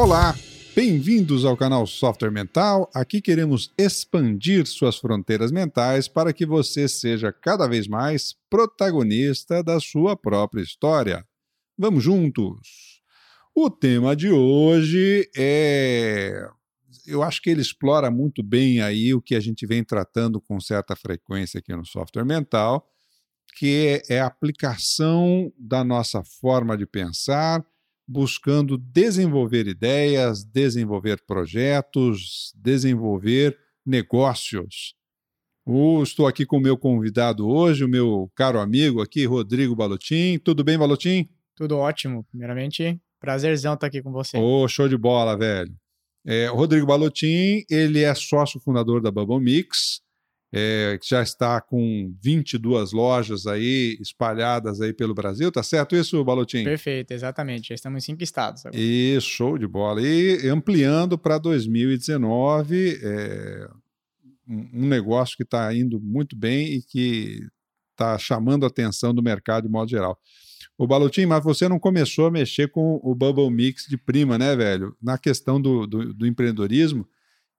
Olá, bem-vindos ao canal Software Mental. Aqui queremos expandir suas fronteiras mentais para que você seja cada vez mais protagonista da sua própria história. Vamos juntos! O tema de hoje é. Eu acho que ele explora muito bem aí o que a gente vem tratando com certa frequência aqui no software mental, que é a aplicação da nossa forma de pensar buscando desenvolver ideias, desenvolver projetos, desenvolver negócios. Uh, estou aqui com o meu convidado hoje, o meu caro amigo aqui, Rodrigo Balotim. Tudo bem, Balotim? Tudo ótimo. Primeiramente, prazerzão estar aqui com você. Ô, oh, show de bola, velho. É, Rodrigo Balotim, ele é sócio fundador da Bubble Mix, é, que já está com 22 lojas aí espalhadas aí pelo Brasil, tá certo isso, Balotinho? Perfeito, exatamente. Já estamos em cinco estados. Agora. E show de bola. E ampliando para 2019, é, um negócio que está indo muito bem e que está chamando a atenção do mercado de modo geral. O Balotinho, mas você não começou a mexer com o Bubble Mix de prima, né, velho? Na questão do, do, do empreendedorismo,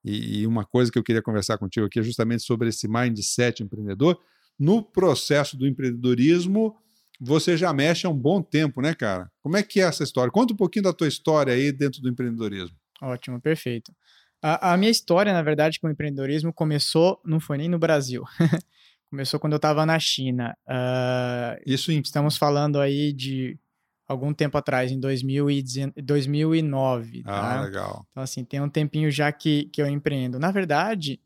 e, uma coisa que eu queria conversar contigo aqui é justamente sobre esse mindset empreendedor. No processo do empreendedorismo, você já mexe há um bom tempo, né, cara? Como é que é essa história? Conta um pouquinho da tua história aí dentro do empreendedorismo. Ótimo, perfeito. A, a minha história, na verdade, com o empreendedorismo começou, não foi nem no Brasil. começou quando eu estava na China. Uh, Isso em... Estamos falando aí de algum tempo atrás, em 2009. Ah, tá? legal. Então, assim, tem um tempinho já que, que eu empreendo. Na verdade,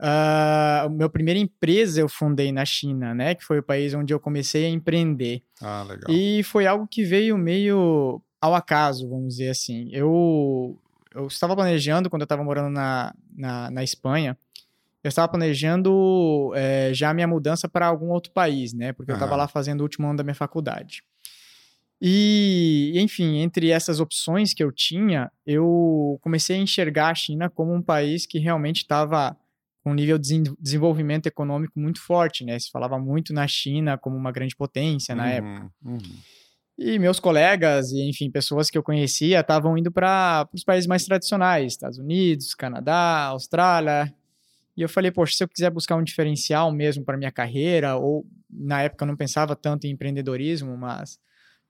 uh, meu primeira empresa eu fundei na China, né? Que foi o país onde eu comecei a empreender. Ah, legal. E foi algo que veio meio ao acaso, vamos dizer assim. Eu, eu estava planejando, quando eu estava morando na, na, na Espanha, eu estava planejando é, já a minha mudança para algum outro país, né? Porque eu estava lá fazendo o último ano da minha faculdade. E, enfim, entre essas opções que eu tinha, eu comecei a enxergar a China como um país que realmente estava com um nível de desenvolvimento econômico muito forte, né? Se falava muito na China como uma grande potência na uhum, época. Uhum. E meus colegas e, enfim, pessoas que eu conhecia estavam indo para os países mais tradicionais, Estados Unidos, Canadá, Austrália. E eu falei, poxa, se eu quiser buscar um diferencial mesmo para minha carreira, ou na época eu não pensava tanto em empreendedorismo, mas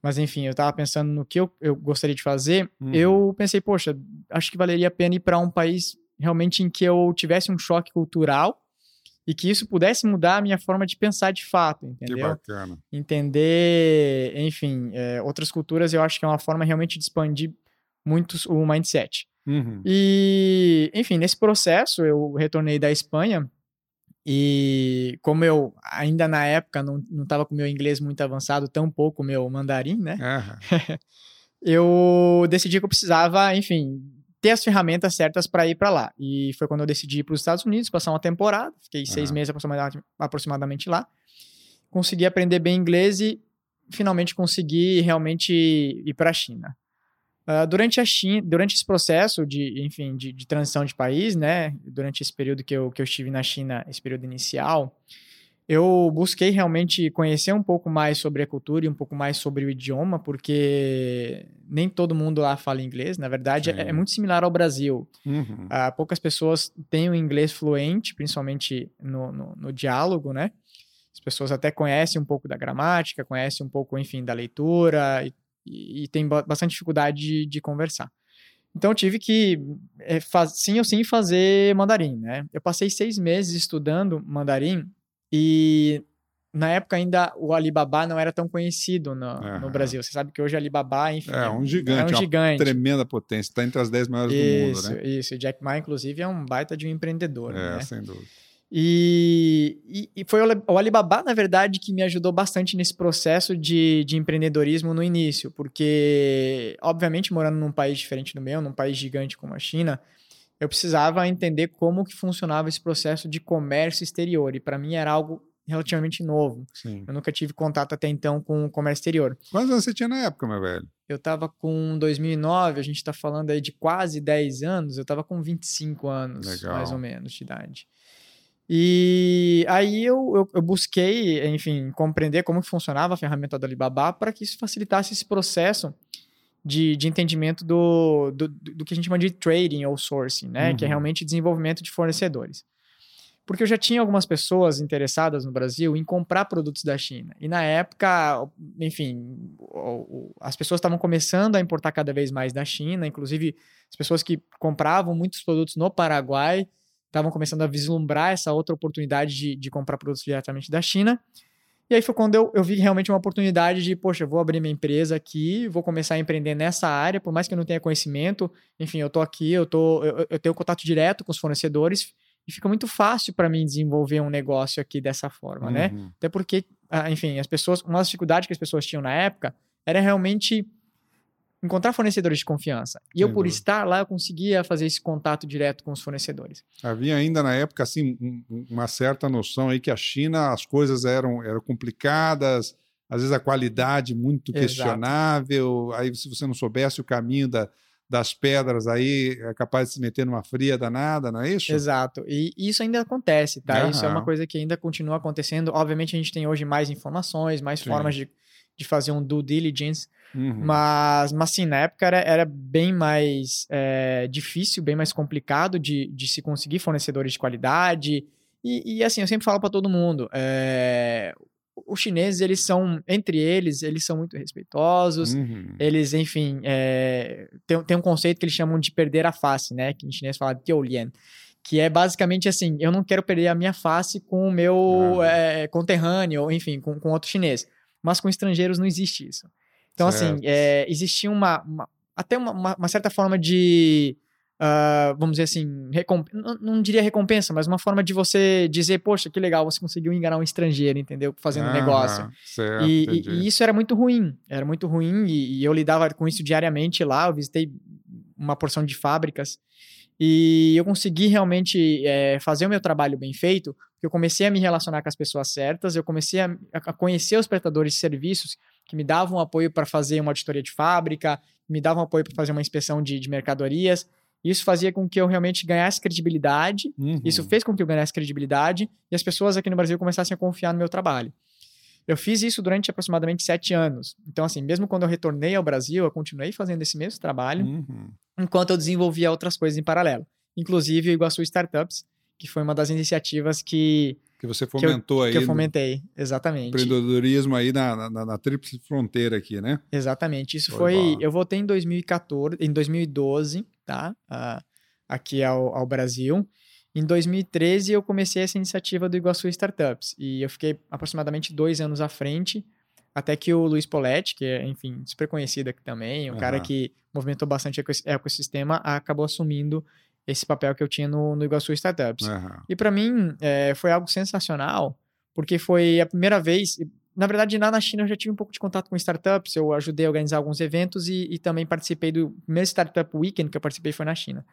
mas enfim, eu estava pensando no que eu, eu gostaria de fazer. Uhum. Eu pensei, poxa, acho que valeria a pena ir para um país realmente em que eu tivesse um choque cultural e que isso pudesse mudar a minha forma de pensar de fato, entendeu? Que bacana. Entender, enfim, é, outras culturas eu acho que é uma forma realmente de expandir muito o mindset. Uhum. E, enfim, nesse processo eu retornei da Espanha e como eu ainda na época não estava com meu inglês muito avançado, tão pouco meu mandarim, né? Uhum. eu decidi que eu precisava, enfim, ter as ferramentas certas para ir para lá. E foi quando eu decidi ir para os Estados Unidos, passar uma temporada. Fiquei uhum. seis meses aproximadamente lá. Consegui aprender bem inglês e finalmente consegui realmente ir para a China. Uh, durante, a China, durante esse processo de, enfim, de, de, transição de país, né, durante esse período que eu, que eu estive na China, esse período inicial, eu busquei realmente conhecer um pouco mais sobre a cultura e um pouco mais sobre o idioma, porque nem todo mundo lá fala inglês. Na verdade, é, é, muito similar ao Brasil. Uhum. Uh, poucas pessoas têm o inglês fluente, principalmente no, no, no diálogo, né? As pessoas até conhecem um pouco da gramática, conhecem um pouco, enfim, da leitura e e, e tem bastante dificuldade de, de, conversar. Então eu tive que, é, faz, sim ou sim, fazer mandarim, né? Eu passei seis meses estudando mandarim e na época ainda o Alibaba não era tão conhecido no, uhum. no Brasil. Você sabe que hoje o Alibaba, enfim, é um gigante, é um gigante. tremenda potência, está entre as dez maiores isso, do mundo, né? Isso, o Jack Ma, inclusive, é um baita de um empreendedor, é, né? sem dúvida. E, e, e, foi o Alibaba, na verdade, que me ajudou bastante nesse processo de, de empreendedorismo no início, porque, obviamente, morando num país diferente do meu, num país gigante como a China, eu precisava entender como que funcionava esse processo de comércio exterior, e para mim era algo relativamente novo. Sim. Eu nunca tive contato até então com o comércio exterior. Quantos anos você tinha na época, meu velho? Eu tava com 2009, a gente tá falando aí de quase 10 anos, eu tava com 25 anos, Legal. mais ou menos, de idade. E aí eu, eu, eu, busquei, enfim, compreender como que funcionava a ferramenta do Alibaba para que isso facilitasse esse processo de, de entendimento do, do, do, que a gente chama de trading ou sourcing, né? Uhum. Que é uhum. realmente desenvolvimento de fornecedores. Porque eu já tinha algumas pessoas interessadas no Brasil em comprar produtos da China. E na época, enfim, as pessoas estavam começando a importar cada vez mais da China, inclusive as pessoas que compravam muitos produtos no Paraguai estavam começando a vislumbrar essa outra oportunidade de, de comprar produtos diretamente da China. E aí foi quando eu, eu vi realmente uma oportunidade de, poxa, eu vou abrir minha empresa aqui, vou começar a empreender nessa área, por mais que eu não tenha conhecimento, enfim, eu tô aqui, eu, tô, eu, eu tenho contato direto com os fornecedores e fica muito fácil para mim desenvolver um negócio aqui dessa forma, né? uhum. né? Até porque, ah, enfim, as pessoas, uma das dificuldades que as pessoas tinham na época era realmente encontrar fornecedores de confiança. E eu, por estar lá, eu conseguia fazer esse contato direto com os fornecedores. Havia ainda na época, assim, uma certa noção aí que a China, as coisas eram, eram complicadas, às vezes a qualidade muito Exato. questionável, aí se você não soubesse o caminho da, das pedras aí, é capaz de se meter numa fria danada, não é isso? Exato. E isso ainda acontece, tá? Isso é uma coisa que ainda continua acontecendo. Obviamente a gente tem hoje mais informações, mais Sim. formas de, de fazer um due diligence, Uhum. Mas, mas sim, na época era, era bem mais é, difícil, bem mais complicado de, de se conseguir fornecedores de qualidade. E, e assim, eu sempre falo para todo mundo, é, os chineses, eles são, entre eles, eles são muito respeitosos, uhum. eles, enfim, é, tem, tem um conceito que eles chamam de perder a face, né, que em chinês fala de lian, que é basicamente assim, eu não quero perder a minha face com o meu uhum. é, conterrâneo, enfim, com, com outro chinês, mas com estrangeiros não existe isso. Então, assim, certo. assim, é, existia uma, uma até uma, uma, uma, certa forma de, uh, vamos dizer assim, não, não, diria recompensa, mas uma forma de você dizer, poxa, que legal, você conseguiu enganar um estrangeiro, entendeu? Fazendo ah, negócio. Certo, e, e, e, isso era muito ruim, era muito ruim, e, e eu lidava com isso diariamente lá, eu visitei uma porção de fábricas, e eu consegui realmente é, fazer o meu trabalho bem feito, eu comecei a me relacionar com as pessoas certas, eu comecei a, a conhecer os prestadores de serviços que me davam apoio para fazer uma auditoria de fábrica, me davam apoio para fazer uma inspeção de, de, mercadorias. Isso fazia com que eu realmente ganhasse credibilidade. Uhum. Isso fez com que eu ganhasse credibilidade e as pessoas aqui no Brasil começassem a confiar no meu trabalho. Eu fiz isso durante aproximadamente sete anos. Então, assim, mesmo quando eu retornei ao Brasil, eu continuei fazendo esse mesmo trabalho, uhum. enquanto eu desenvolvia outras coisas em paralelo. Inclusive o Iguaçu Startups, que foi uma das iniciativas que que você fomentou que eu, aí. Que eu fomentei, exatamente. Empreendedorismo aí na, na, na tríplice fronteira aqui, né? Exatamente. Isso foi. foi eu voltei em 2014, em 2012, tá? Uh, aqui ao, ao Brasil. Em 2013, eu comecei essa iniciativa do Iguaçu Startups. E eu fiquei aproximadamente dois anos à frente, até que o Luiz Poletti, que é, enfim, super conhecido aqui também, um uhum. cara que movimentou bastante o ecossistema, acabou assumindo esse papel que eu tinha no, no Iguaçu Startups. Uhum. E para mim é, foi algo sensacional, porque foi a primeira vez. Na verdade, lá na China eu já tive um pouco de contato com startups, eu ajudei a organizar alguns eventos e, e também participei do primeiro Startup Weekend que eu participei foi na China.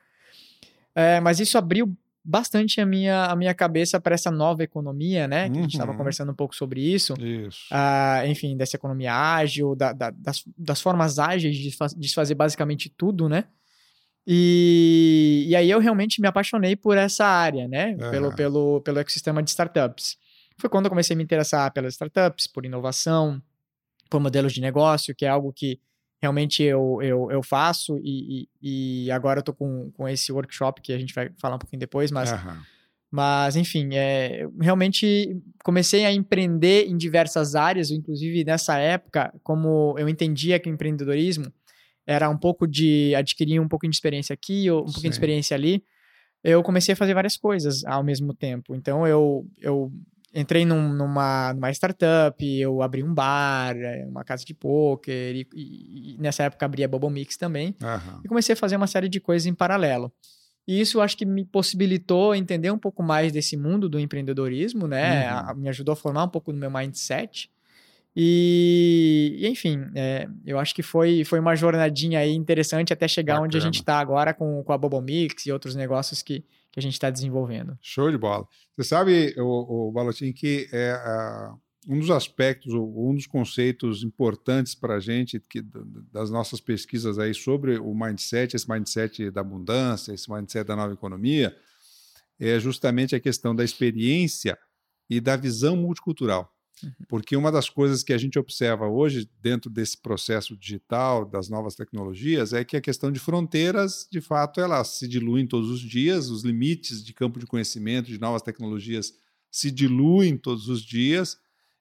É, mas isso abriu bastante a minha, a minha cabeça para essa nova economia, né? Que uhum. a gente estava uhum. conversando um pouco sobre isso. Isso. Uh, enfim, dessa economia ágil, da, da, das, das formas ágeis de, de fazer basicamente tudo, né? E, e aí eu realmente me apaixonei por essa área, né? Uhum. Pelo, pelo, pelo ecossistema de startups. Foi quando eu comecei a me interessar pelas startups, por inovação, por modelos de negócio, que é algo que realmente eu, eu, eu faço e, e, e agora eu tô com, com esse workshop que a gente vai falar um pouquinho depois, mas... Uhum. Mas, enfim, é, realmente comecei a empreender em diversas áreas, inclusive nessa época, como eu entendia que o empreendedorismo era um pouco de adquirir um pouco de experiência aqui, ou um pouquinho de experiência ali, eu comecei a fazer várias coisas ao mesmo tempo. Então eu, eu entrei num, numa, numa startup, eu abri um bar, é, uma casa de poker, e, e, e nessa época abri a Bubble Mix também. Uhum. E comecei a fazer uma série de coisas em paralelo. E isso acho que me possibilitou entender um pouco mais desse mundo do empreendedorismo, né? Uhum. A, me ajudou a formar um pouco do meu mindset. E, enfim, é, eu acho que foi, foi uma jornadinha aí interessante até chegar Bacana. onde a gente está agora com, com a Bubble Mix e outros negócios que, que a gente está desenvolvendo. Show de bola. Você sabe, o, o Balotin, que é uh, um dos aspectos, um dos conceitos importantes para a gente que, das nossas pesquisas aí sobre o mindset, esse mindset da abundância, esse mindset da nova economia, é justamente a questão da experiência e da visão multicultural. Uhum. Porque uma das coisas que a gente observa hoje, dentro desse processo digital, das novas tecnologias, é que a questão de fronteiras, de fato, ela se diluem todos os dias, os limites de campo de conhecimento de novas tecnologias se diluem todos os dias,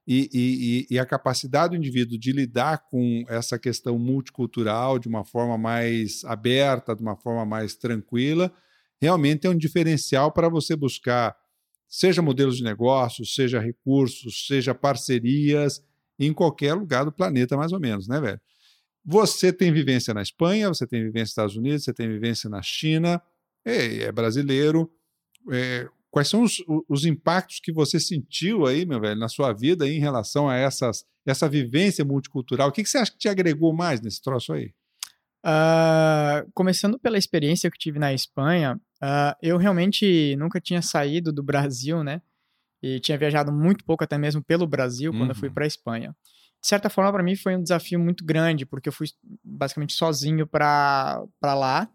e, e, e, a capacidade do indivíduo de lidar com essa questão multicultural de uma forma mais aberta, de uma forma mais tranquila, realmente é um diferencial para você buscar, seja modelos de negócios, seja recursos, seja parcerias, em qualquer lugar do planeta, mais ou menos, né, velho? Você tem vivência na Espanha, você tem vivência nos Estados Unidos, você tem vivência na China, é, é brasileiro. É, Quais são os, os impactos que você sentiu aí, meu velho, na sua vida em relação a essas, essa vivência multicultural? O que, que você acha que te agregou mais nesse troço aí? Uh, começando pela experiência que tive na Espanha, uh, eu realmente nunca tinha saído do Brasil, né? E tinha viajado muito pouco, até mesmo pelo Brasil, quando eu fui uhum. para a Espanha. De certa forma, para mim foi um desafio muito grande, porque eu fui basicamente sozinho para lá,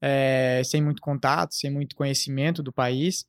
é, sem muito contato, sem muito conhecimento do país.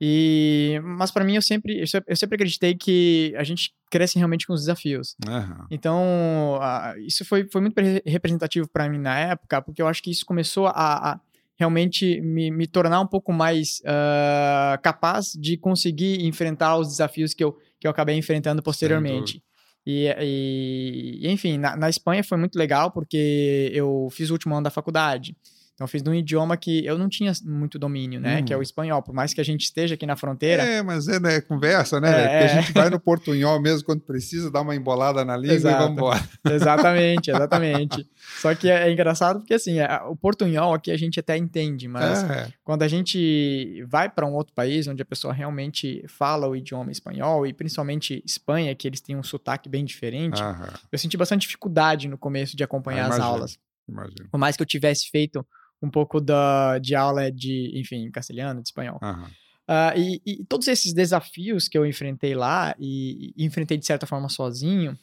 E, mas para mim eu sempre, eu sempre acreditei que a gente cresce realmente com os desafios. Uhum. Então, uh, isso foi, foi muito representativo para mim na época, porque eu acho que isso começou a, a realmente me, me, tornar um pouco mais uh, capaz de conseguir enfrentar os desafios que eu, que eu acabei enfrentando posteriormente. E, e, enfim, na, na Espanha foi muito legal porque eu fiz o último ano da faculdade. Então, eu fiz num idioma que eu não tinha muito domínio, né? Hum. Que é o uhum. espanhol. Por mais que a gente esteja aqui na fronteira. É, mas é né, conversa, né? É, Porque a gente vai no portunhol mesmo quando precisa, dar uma embolada na língua Exato. e vamos embora. Exatamente, exatamente. Só que é, é engraçado porque, assim, o portunhol aqui a gente até entende, mas é. quando a gente vai para um outro país onde a pessoa realmente fala o idioma espanhol, e principalmente Espanha, que eles têm um sotaque bem diferente, Aham. eu senti bastante dificuldade no começo de acompanhar ah, as aulas. Imagino. Por mais que eu tivesse feito um pouco da, de aula de, enfim, castelhano, de espanhol. Uhum. Uh, e, e, todos esses desafios que eu enfrentei lá e, e enfrentei de certa forma sozinho,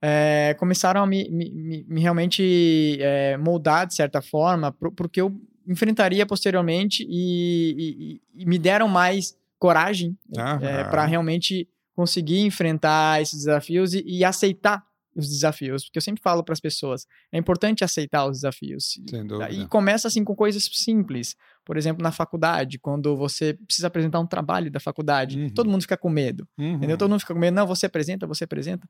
é, começaram a me, me, me realmente é, moldar de certa forma porque eu enfrentaria posteriormente e, e me deram mais coragem uhum. é, para realmente conseguir enfrentar esses desafios e, aceitar os desafios, porque eu sempre falo para as pessoas, é importante aceitar os desafios. E começa assim com coisas simples. Por exemplo, na faculdade, quando você precisa apresentar um trabalho da faculdade, uhum. todo mundo fica com medo. Uhum. Entendeu? Todo mundo fica com medo, não, você apresenta, você apresenta.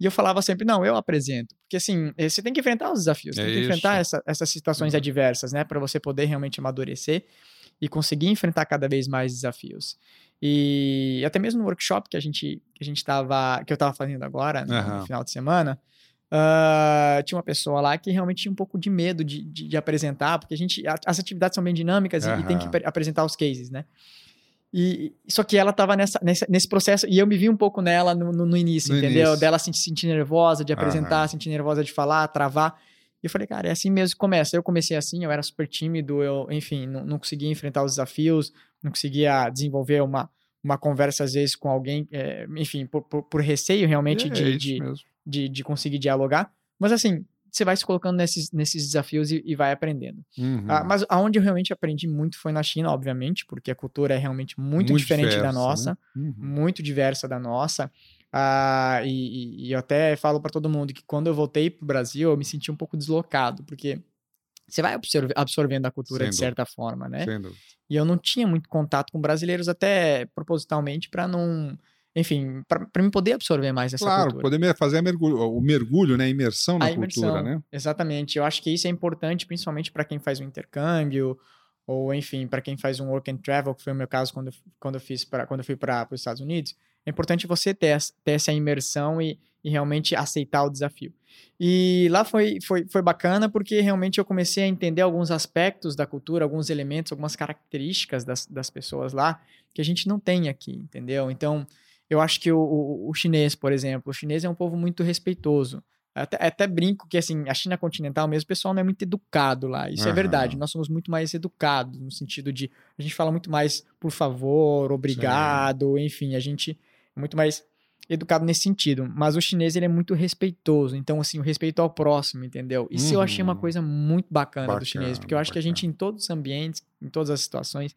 E eu falava sempre, não, eu apresento. Porque assim, eh, você tem que enfrentar os desafios, é tem que isso. enfrentar essa, essas situações uhum. adversas, né, para você poder realmente amadurecer e conseguir enfrentar cada vez mais desafios. E até mesmo no workshop que a gente que a gente tava, que eu estava fazendo agora, uhum. no final de semana, uh, tinha uma pessoa lá que realmente tinha um pouco de medo de, de, de apresentar, porque a gente, as atividades são bem dinâmicas uhum. e, e, tem que apresentar os cases, né? E, só que ela estava nessa, nessa, nesse processo, e eu me vi um pouco nela no, no, no início, no entendeu? Início. Dela se sentir nervosa de apresentar, uhum. sentir nervosa de falar, travar. E eu falei, cara, é assim mesmo que começa. Eu comecei assim, eu era super tímido, eu, enfim, não, não conseguia enfrentar os desafios, não conseguia desenvolver uma, uma conversa, às vezes, com alguém, é, enfim, por, por, por, receio realmente é, de, é de, de, de, conseguir dialogar. Mas, assim, você vai se colocando nesses, nesses desafios e, e vai aprendendo. Uhum. Ah, mas aonde eu realmente aprendi muito foi na China, obviamente, porque a cultura é realmente muito, muito diferente diversa, da nossa, né? uhum. muito diversa da nossa. Ah, e, e, eu até falo para todo mundo que quando eu voltei para o Brasil, eu me senti um pouco deslocado, porque você vai absorve, absorvendo a cultura Sem de certa forma, né? Dúvida. E eu não tinha muito contato com brasileiros, até propositalmente, para não. Enfim, para me poder absorver mais essa claro, cultura. Claro, poder fazer mergulho, o mergulho, né? A imersão na a imersão, cultura, né? Exatamente. Eu acho que isso é importante, principalmente para quem faz um intercâmbio, ou enfim, para quem faz um work and travel, que foi o meu caso quando, quando eu fiz para quando eu fui para os Estados Unidos. É importante você ter, ter essa imersão e, e realmente aceitar o desafio. E lá foi, foi, foi bacana porque realmente eu comecei a entender alguns aspectos da cultura, alguns elementos, algumas características das, das pessoas lá que a gente não tem aqui, entendeu? Então, eu acho que o, o, o chinês, por exemplo, o chinês é um povo muito respeitoso. Até, até, brinco que, assim, a China continental mesmo, o pessoal não é muito educado lá. Isso uhum. é verdade. Nós somos muito mais educados, no sentido de... A gente fala muito mais por favor, obrigado, Sim. enfim. A gente muito mais educado nesse sentido. Mas o chinês, ele é muito respeitoso. Então, assim, o respeito ao próximo, entendeu? Isso uhum. eu achei uma uhum. coisa muito bacana, bacana do chinês. Porque eu acho bacana. que a gente, em todos os ambientes, em todas as situações,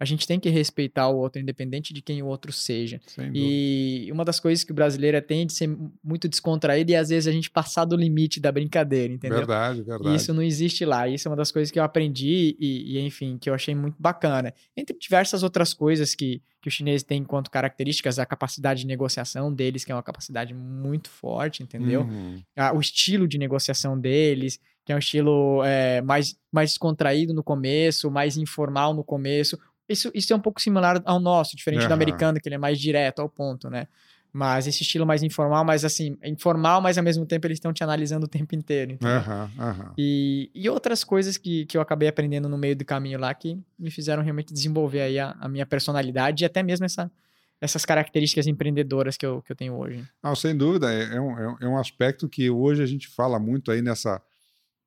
a gente tem que respeitar o outro, independente de quem o outro seja. E uma das coisas que o brasileiro é, tem de ser muito descontraído e às vezes a gente passar do limite da brincadeira, entendeu? Verdade, verdade. E isso não existe lá. Isso é uma das coisas que eu aprendi e, e enfim, que eu achei muito bacana. Entre diversas outras coisas que, que o chinês tem enquanto características, a capacidade de negociação deles, que é uma capacidade muito forte, entendeu? Uhum. Ah, o estilo de negociação deles, que é um estilo é, mais, mais descontraído no começo, mais informal no começo. Isso, isso é um pouco similar ao nosso, diferente uhum. do americano, que ele é mais direto ao ponto, né? Mas esse estilo mais informal, mas assim, informal, mas ao mesmo tempo eles estão te analisando o tempo inteiro. Uhum, uhum. E, e outras coisas que, que eu acabei aprendendo no meio do caminho lá que me fizeram realmente desenvolver aí a, a minha personalidade e até mesmo essa, essas características empreendedoras que eu, que eu tenho hoje. Não, sem dúvida, é, é, um, é um aspecto que hoje a gente fala muito aí nessa,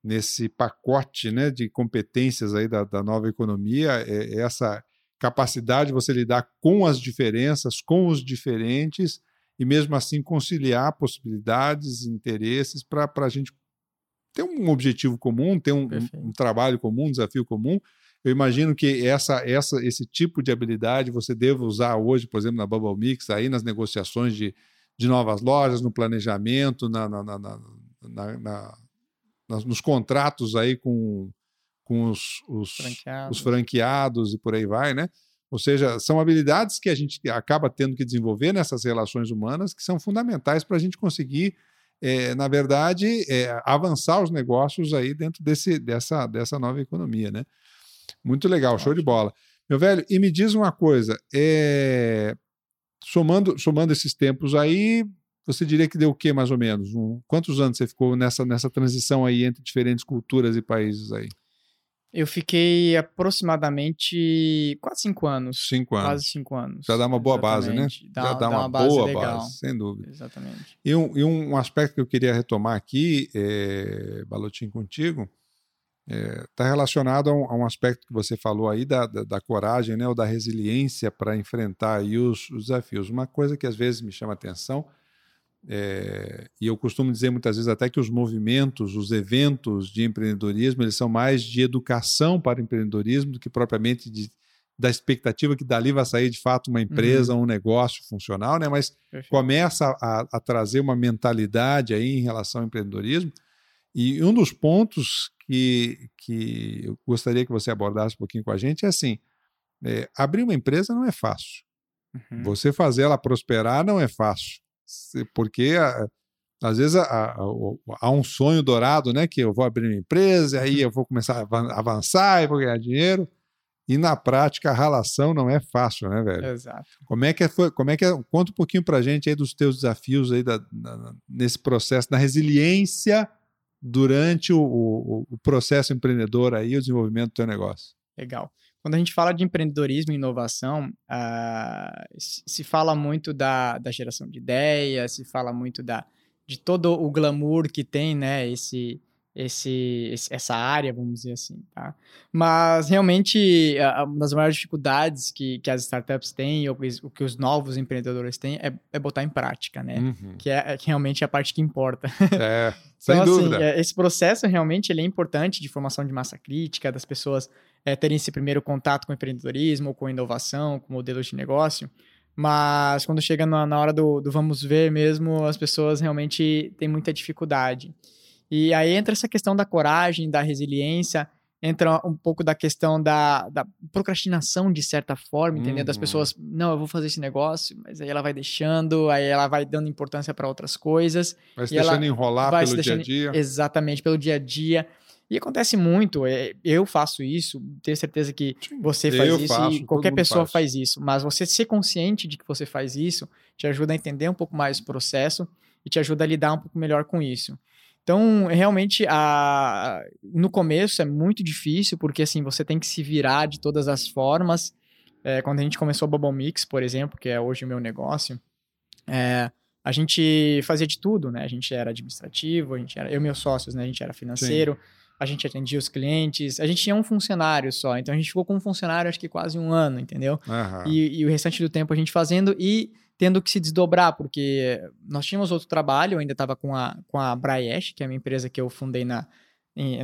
nesse pacote né, de competências aí da, da nova economia, é, é essa capacidade de você lidar com as diferenças, com os diferentes, e mesmo assim conciliar possibilidades, interesses para a gente ter um objetivo comum, ter um, um, trabalho comum, um desafio comum. Eu imagino que essa, essa, esse tipo de habilidade você deva usar hoje, por exemplo, na Bubble Mix, aí nas negociações de, de novas lojas, no planejamento, na, na, na, na nos contratos aí com, com os, os, franqueados. os franqueados e por aí vai, né? Ou seja, são habilidades que a gente acaba tendo que desenvolver nessas relações humanas que são fundamentais para a gente conseguir, é, na verdade, é, avançar os negócios aí dentro desse, dessa, dessa nova economia, né? Muito legal, show de bola. Meu velho, e me diz uma coisa, é, somando, somando esses tempos aí, você diria que deu o quê, mais ou menos? Um, quantos anos você ficou nessa, nessa transição aí entre diferentes culturas e países aí? Eu fiquei aproximadamente quase cinco anos. Cinco anos. Quase cinco anos. Já dá uma boa Exatamente. base, né? Dá, Já dá, uma, uma boa base, base, sem dúvida. Exatamente. E um, e um aspecto que eu queria retomar aqui, é, Balotinho, contigo, está é, tá relacionado a um, a um, aspecto que você falou aí da, da, da coragem, né, ou da resiliência para enfrentar aí os, os desafios. Uma coisa que às vezes me chama atenção é, e eu costumo dizer muitas vezes até que os movimentos, os eventos de empreendedorismo, eles são mais de educação para o empreendedorismo do que propriamente de, da expectativa que dali vai sair de fato uma empresa, uhum. um negócio funcional, né? Mas Perfeito. começa a, a, trazer uma mentalidade aí em relação ao empreendedorismo. E um dos pontos que, que eu gostaria que você abordasse um pouquinho com a gente é assim: é, abrir uma empresa não é fácil. Uhum. Você fazer ela prosperar não é fácil porque às vezes há um sonho dourado, né? Que eu vou abrir uma empresa, e aí eu vou começar a avançar e vou ganhar dinheiro. E na prática a relação não é fácil, né, velho? Exato. Como é que é, foi, como é que é, conta um pouquinho pra gente aí dos teus desafios aí da, na, nesse processo, na resiliência durante o, o, o, processo empreendedor aí, o desenvolvimento do teu negócio. Legal. Quando a gente fala de empreendedorismo e inovação, uh, se fala muito da, da geração de ideias, se fala muito da, de todo o glamour que tem, né, esse, esse, essa área, vamos dizer assim, tá? Mas realmente uma das maiores dificuldades que, que as startups têm, ou o que os novos empreendedores têm, é, é botar em prática, né? Uhum. Que é, é realmente a parte que importa. É, sem então, assim, dúvida. Assim, esse processo realmente ele é importante de formação de massa crítica, das pessoas é, terem esse primeiro contato com empreendedorismo, com inovação, com modelos de negócio. Mas quando chega na, na hora do, do vamos ver mesmo, as pessoas realmente têm muita dificuldade. E aí entra essa questão da coragem, da resiliência, entra um pouco da questão da, da procrastinação, de certa forma, entendeu? Uhum. Das pessoas, não, eu vou fazer esse negócio, mas aí ela vai deixando, aí ela vai dando importância para outras coisas. Vai se deixando enrolar pelo deixando, dia a dia. Exatamente, pelo dia a dia. E acontece muito, é, eu faço isso, tenho certeza que você faz eu isso faço, e qualquer pessoa faz. faz isso, mas você ser consciente de que você faz isso te ajuda a entender um pouco mais o processo e te ajuda a lidar um pouco melhor com isso. Então, realmente, a... no começo é muito difícil, porque assim, você tem que se virar de todas as formas. É, quando a gente começou o Bubble Mix, por exemplo, que é hoje o meu negócio, é, a gente fazia de tudo, né? A gente era administrativo, a gente era, eu e meus sócios, né? A gente era financeiro, Sim. A gente atendia os clientes, a gente tinha um funcionário só, então a gente ficou com um funcionário acho que quase um ano, entendeu? Uhum. E, e, o restante do tempo a gente fazendo e tendo que se desdobrar, porque nós tínhamos outro trabalho, eu ainda estava com a, com a Braiesh, que é a minha empresa que eu fundei na,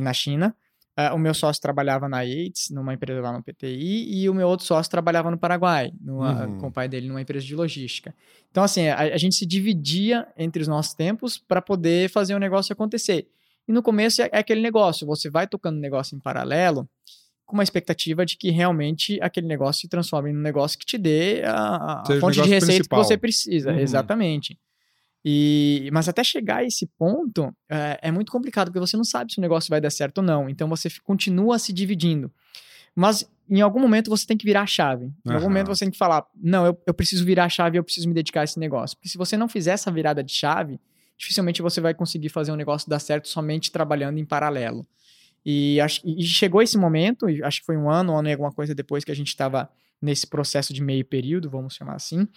na China. Uh, o meu sócio trabalhava na Yates, numa empresa lá no PTI, e o meu outro sócio trabalhava no Paraguai, numa, uhum. com o pai dele numa empresa de logística. Então, assim, a, a gente se dividia entre os nossos tempos para poder fazer o negócio acontecer. E no começo é, é aquele negócio, você vai tocando o negócio em paralelo, com uma expectativa de que realmente aquele negócio se transforme num negócio que te dê a, a fonte de receita principal. que você precisa. Uhum. Exatamente. E, mas até chegar a esse ponto é, é, muito complicado, porque você não sabe se o negócio vai dar certo ou não. Então você continua se dividindo. Mas em algum momento você tem que virar a chave. Em uhum. algum momento você tem que falar: não, eu, eu preciso virar a chave, eu preciso me dedicar a esse negócio. Porque se você não fizer essa virada de chave, dificilmente você vai conseguir fazer um negócio dar certo somente trabalhando em paralelo. E, e chegou esse momento, acho que foi um ano, um ano e alguma coisa depois que a gente estava nesse processo de meio período, vamos chamar assim,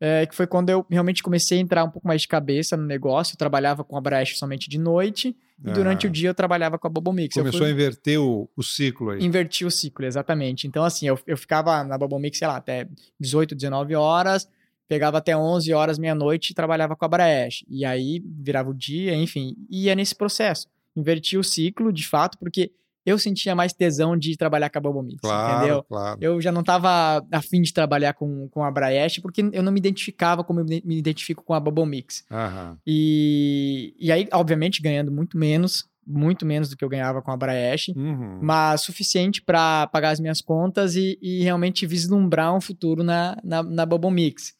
é, que foi quando eu realmente comecei a entrar um pouco mais de cabeça no negócio. Eu trabalhava com a Brecht somente de noite e ah. durante o dia eu trabalhava com a Bubble Mix. Começou fui... a inverter o, o, ciclo aí. Inverti o ciclo, exatamente. Então, assim, eu, eu ficava na Bubble Mix, sei lá, até 18, 19 horas, pegava até 11 horas, meia-noite e trabalhava com a Brecht. E aí virava o dia, enfim, ia nesse processo. Inverti o ciclo, de fato, porque eu sentia mais tesão de trabalhar com a Bubble Mix, claro, entendeu? Claro. Eu já não estava afim de trabalhar com, com a Braesh, porque eu não me identificava como eu me identifico com a Bubble Mix. Uhum. E, e aí, obviamente, ganhando muito menos, muito menos do que eu ganhava com a Braesh, uhum. mas suficiente para pagar as minhas contas e, e, realmente vislumbrar um futuro na, na, na Bubble Mix.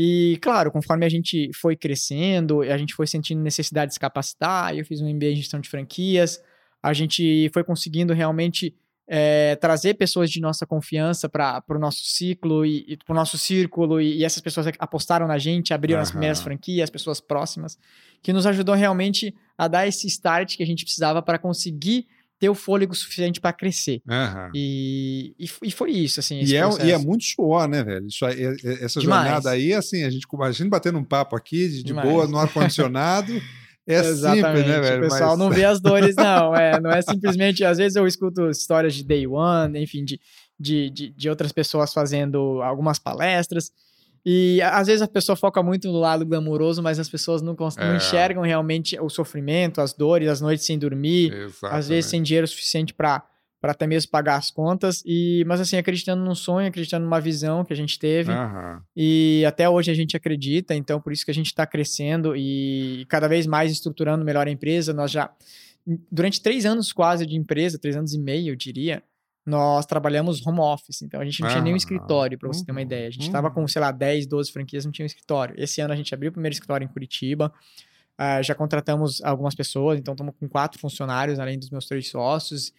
E, claro, conforme a gente foi crescendo, a gente foi sentindo necessidade de se capacitar, eu fiz um MBA em gestão de franquias, a gente foi conseguindo realmente é, trazer pessoas de nossa confiança para o nosso ciclo e, e para o nosso círculo, e, e, essas pessoas apostaram na gente, abriram uhum. as primeiras franquias, pessoas próximas, que nos ajudou realmente a dar esse start que a gente precisava para conseguir ter o fôlego suficiente para crescer. Uhum. E, e, e, foi isso, assim. E é, e é, muito suor, né, velho? Isso, é, é, essa Demais. jornada aí, assim, a gente, a gente batendo um papo aqui de, de boa, no ar-condicionado. É Exatamente. simples, né, velho? O pessoal Mas... não vê as dores, não. É, não é simplesmente. Às vezes eu escuto histórias de day one, enfim, de, de, de, de outras pessoas fazendo algumas palestras. E às vezes a pessoa foca muito no lado glamouroso, mas as pessoas não, é. não enxergam realmente o sofrimento, as dores, as noites sem dormir, Exatamente. às vezes sem dinheiro suficiente para para até mesmo pagar as contas. E, mas assim, acreditando num sonho, acreditando numa visão que a gente teve. Uhum. E até hoje a gente acredita, então por isso que a gente está crescendo e cada vez mais estruturando melhor a empresa. Nós já, durante três anos quase de empresa, três anos e meio, eu diria, nós trabalhamos home office. Então a gente não tinha nenhum escritório, para você ter uma ideia. A gente estava com, sei lá, 10, 12 franquias, não tinha um escritório. Esse ano a gente abriu o primeiro escritório em Curitiba. Uh, já contratamos algumas pessoas, então estamos com quatro funcionários, além dos meus três sócios.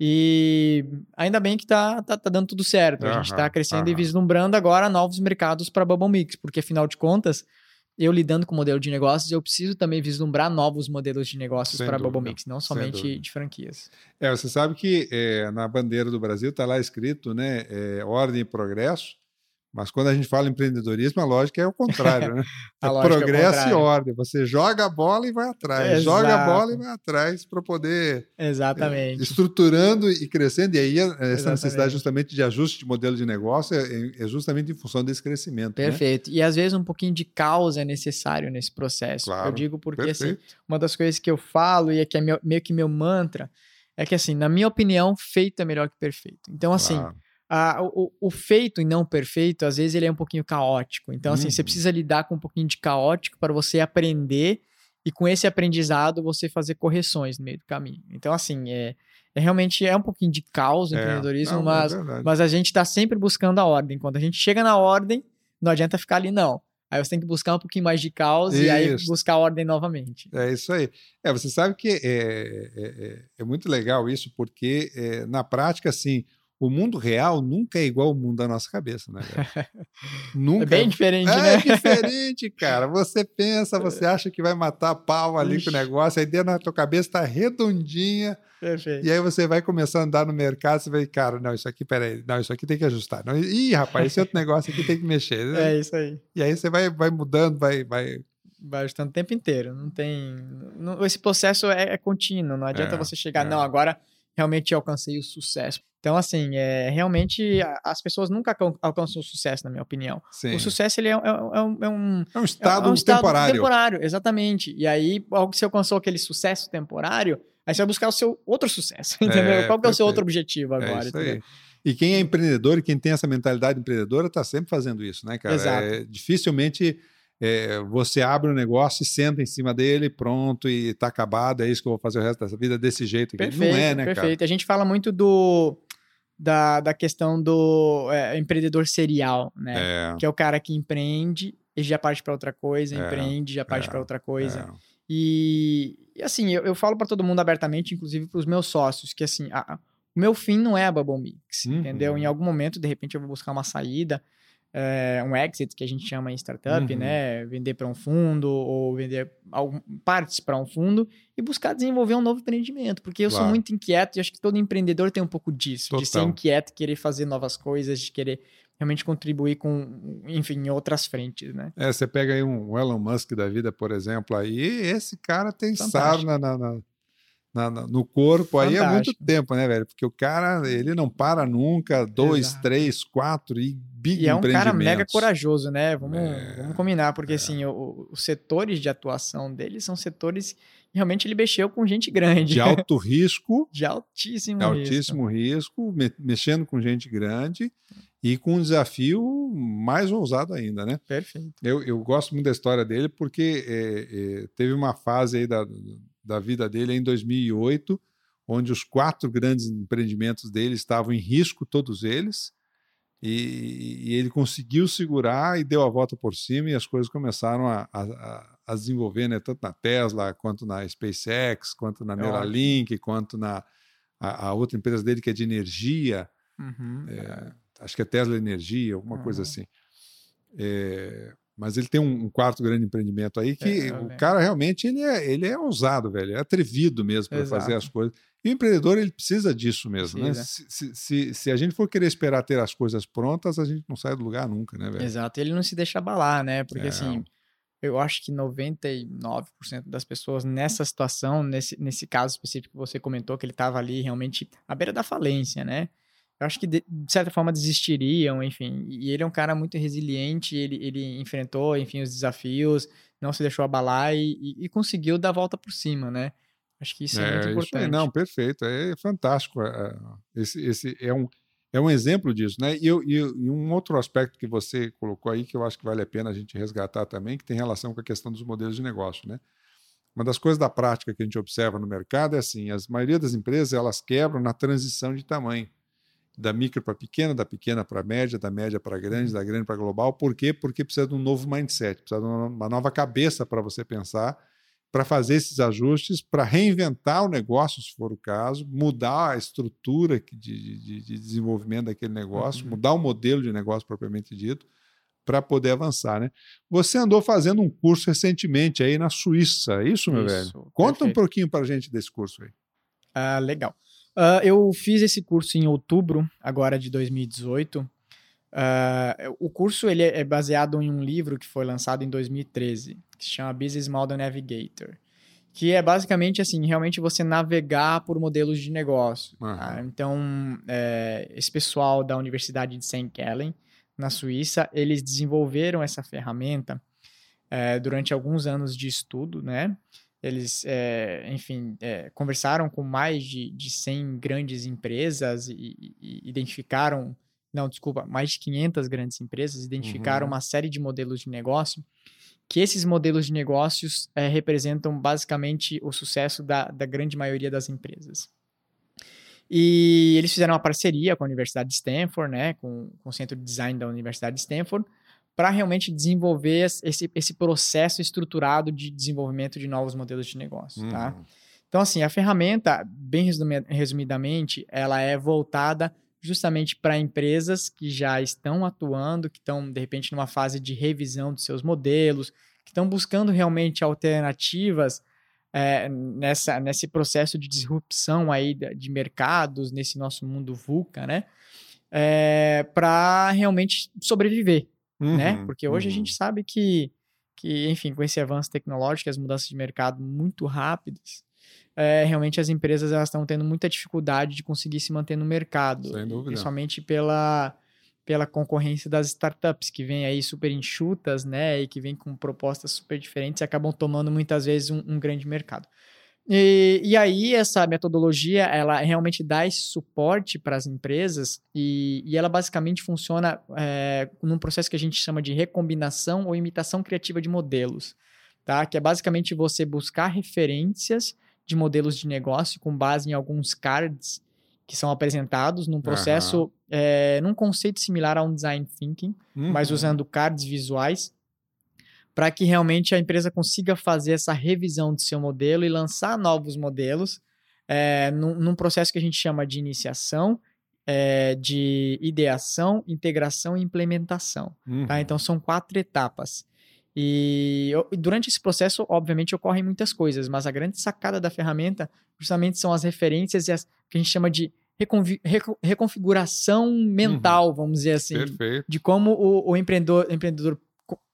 E ainda bem que tá, tá, tá dando tudo certo. A gente está crescendo e vislumbrando agora novos mercados para Bubble Mix, porque afinal de contas, eu lidando com o modelo de negócios, eu preciso também vislumbrar novos modelos de negócios para Bubble Mix, não somente de franquias. É, você sabe que é, na bandeira do Brasil está lá escrito, né, é, ordem e progresso. Mas quando a gente fala em empreendedorismo, a lógica é o contrário, né? é progresso é e ordem. Você joga a bola e vai atrás. Exato. Joga a bola e vai atrás para poder. Exatamente. É, estruturando e crescendo. E aí, essa Exatamente. necessidade justamente de ajuste de modelo de negócio é, é, justamente em função desse crescimento. Né? Perfeito. Né? E às vezes um pouquinho de causa é necessário nesse processo. Claro. Eu digo porque, assim, uma das coisas que eu falo e é que é meio que meu mantra é que, assim, na minha opinião, feito é melhor que perfeito. Então, assim. Claro ah, o, o, feito e não perfeito, às vezes ele é um pouquinho caótico. Então, assim, uhum. você precisa lidar com um pouquinho de caótico para você aprender e com esse aprendizado você fazer correções no meio do caminho. Então, assim, é, é realmente é um pouquinho de caos o é, empreendedorismo, não, mas, é mas a gente está sempre buscando a ordem. Quando a gente chega na ordem, não adianta ficar ali, não. Aí você tem que buscar um pouquinho mais de caos isso. e aí buscar a ordem novamente. É isso aí. É, você sabe que é, é, é, é muito legal isso, porque é, na prática, assim, o mundo real nunca é igual ao mundo da nossa cabeça, né? nunca. É bem diferente, é, né? É diferente, cara. Você pensa, você acha que vai matar pau ali Ixi. com o negócio, a ideia na tua cabeça tá redondinha. Perfeito. E aí você vai começar a andar no mercado, você vai, cara, não, isso aqui, peraí, não, isso aqui tem que ajustar. Não, ih, rapaz, esse outro negócio aqui tem que mexer. Né? É isso aí. E aí você vai, vai mudando, vai, vai ajustando o tempo inteiro. Não tem. Não, esse processo é, é, contínuo. Não adianta é, você chegar, é. não, agora realmente alcancei o sucesso. Então, assim, é, realmente as pessoas nunca alcançam o sucesso, na minha opinião. Sim. O sucesso ele é, é, é, um, é um, é um estado, é um estado temporário. temporário. Exatamente. E aí, algo que você alcançou aquele sucesso temporário, Aí você vai buscar o seu outro sucesso, entendeu? É, Qual que é o seu outro objetivo agora? E quem é empreendedor e quem tem essa mentalidade empreendedora está sempre fazendo isso, né, cara? Exato. É, dificilmente é, você abre um negócio e senta em cima dele, pronto, e está acabado, é isso que eu vou fazer o resto dessa vida desse jeito. Perfeito, Não é, né, perfeito. Cara? A gente fala muito do da, da questão do é, empreendedor serial, né? É. Que é o cara que empreende e já parte para outra coisa, é. empreende, já parte para outra coisa. É. E, e, assim, eu, eu falo para todo mundo abertamente, inclusive para os meus sócios, que assim, a, o meu fim não é a Bubble Mix, uhum. entendeu? Em algum momento, de repente, eu vou buscar uma saída, é, um exit, que a gente chama em startup, uhum. né? Vender para um fundo ou vender algum, partes para um fundo e buscar desenvolver um novo empreendimento, porque eu claro. sou muito inquieto e acho que todo empreendedor tem um pouco disso, Total. de ser inquieto, querer fazer novas coisas, de querer realmente contribuir com, enfim, em outras frentes, né? É, você pega aí um Elon Musk da vida, por exemplo, aí esse cara tem sarna na, na, na, no corpo Fantástico. aí há muito tempo, né, velho? Porque o cara, ele não para nunca, dois, Exato. três, quatro e big E é um cara mega corajoso, né? Vamos, é, vamos combinar, porque é. assim, o, os setores de atuação dele são setores realmente ele mexeu com gente grande. De alto risco. de altíssimo de altíssimo risco, me, mexendo com gente grande e com um desafio mais ousado ainda, né? Perfeito. Eu, eu gosto muito da história dele porque é, é, teve uma fase aí da, da vida dele em 2008, onde os quatro grandes empreendimentos dele estavam em risco, todos eles, e, e, ele conseguiu segurar e deu a volta por cima e as coisas começaram a, a, a desenvolver, né, tanto na Tesla, quanto na SpaceX, quanto na é Neuralink, quanto na a, a, outra empresa dele que é de energia, uhum. é, acho que é Tesla Energia, alguma uhum. coisa assim. É, mas ele tem um, um, quarto grande empreendimento aí que é, o cara realmente ele é, ele é ousado, velho, é atrevido mesmo para fazer as coisas. E o empreendedor ele precisa disso mesmo, né? precisa. né? Se, se, se, a gente for querer esperar ter as coisas prontas, a gente não sai do lugar nunca, né, velho? Exato, ele não se deixa abalar, né? Porque é. assim, eu acho que 99% das pessoas nessa situação, nesse, nesse caso específico que você comentou, que ele estava ali realmente à beira da falência, né? Eu acho que de, de, certa forma desistiriam, enfim. E ele é um cara muito resiliente, ele, ele enfrentou, enfim, os desafios, não se deixou abalar e, e, e conseguiu dar a volta por cima, né? Acho que isso é, é muito importante. Aí, não, perfeito, é fantástico. É, é, esse, esse é um é um exemplo disso, né? E, e, e, um outro aspecto que você colocou aí que eu acho que vale a pena a gente resgatar também, que tem relação com a questão dos modelos de negócio, né? Uma das coisas da prática que a gente observa no mercado é assim: a maioria das empresas elas quebram na transição de tamanho da micro para pequena, da pequena para média, da média para grande, da grande para global. Por quê? Porque precisa de um novo mindset, precisa de uma nova cabeça para você pensar, para fazer esses ajustes, para reinventar o negócio, se for o caso, mudar a estrutura de, de, de desenvolvimento daquele negócio, uhum. mudar o modelo de negócio propriamente dito, para poder avançar, né? Você andou fazendo um curso recentemente aí na Suíça, é isso, meu isso, velho? Conta perfeito. um pouquinho para a gente desse curso aí. Ah, legal. Uh, eu fiz esse curso em outubro, agora de 2018. Uh, ah, o curso ele é baseado em um livro que foi lançado em 2013, que se chama Business Model Navigator, que é basicamente assim, realmente você navegar por modelos de negócio. Uhum. Tá? Então, é, esse pessoal da Universidade de St. Gallen, na Suíça, eles desenvolveram essa ferramenta é, durante alguns anos de estudo, né? Eles, é, enfim, é, conversaram com mais de, de 100 grandes empresas e, e, identificaram, não, desculpa, mais de 500 grandes empresas, identificaram uhum. uma série de modelos de negócio, que esses modelos de negócios é, representam basicamente o sucesso da, da grande maioria das empresas. E eles fizeram uma parceria com a Universidade de Stanford, né, com, com o Centro de Design da Universidade de Stanford, para realmente desenvolver esse, esse processo estruturado de desenvolvimento de novos modelos de negócio, tá? uhum. tá? Então, assim, a ferramenta, bem resumidamente, ela é voltada justamente para empresas que já estão atuando, que estão, de repente, numa fase de revisão dos seus modelos, que estão buscando realmente alternativas é, nessa, nesse processo de disrupção aí de mercados, nesse nosso mundo VUCA, né? É, para realmente sobreviver? Uhum, né? Porque hoje uhum. a gente sabe que, que, enfim, com esse avanço tecnológico, as mudanças de mercado muito rápidas, é, realmente as empresas elas estão tendo muita dificuldade de conseguir se manter no mercado. Sem dúvida. Principalmente pela, pela concorrência das startups, que vêm aí super enxutas, né? E que vêm com propostas super diferentes e acabam tomando muitas vezes um, um grande mercado. E, e aí essa metodologia, ela realmente dá esse suporte para as empresas e, e, ela basicamente funciona é, num processo que a gente chama de recombinação ou imitação criativa de modelos, tá? Que é basicamente você buscar referências de modelos de negócio com base em alguns cards que são apresentados num processo, uhum. é, num conceito similar a um design thinking, uhum. mas usando cards visuais para que realmente a empresa consiga fazer essa revisão do seu modelo e lançar novos modelos é, num, num, processo que a gente chama de iniciação, é, de ideação, integração e implementação. Tá? Uhum. Tá? Então são quatro etapas. E durante esse processo, obviamente, ocorrem muitas coisas, mas a grande sacada da ferramenta justamente são as referências e as que a gente chama de reconfiguração mental, uhum. vamos dizer assim, Perfeito. de como o, o empreendedor, empreendedor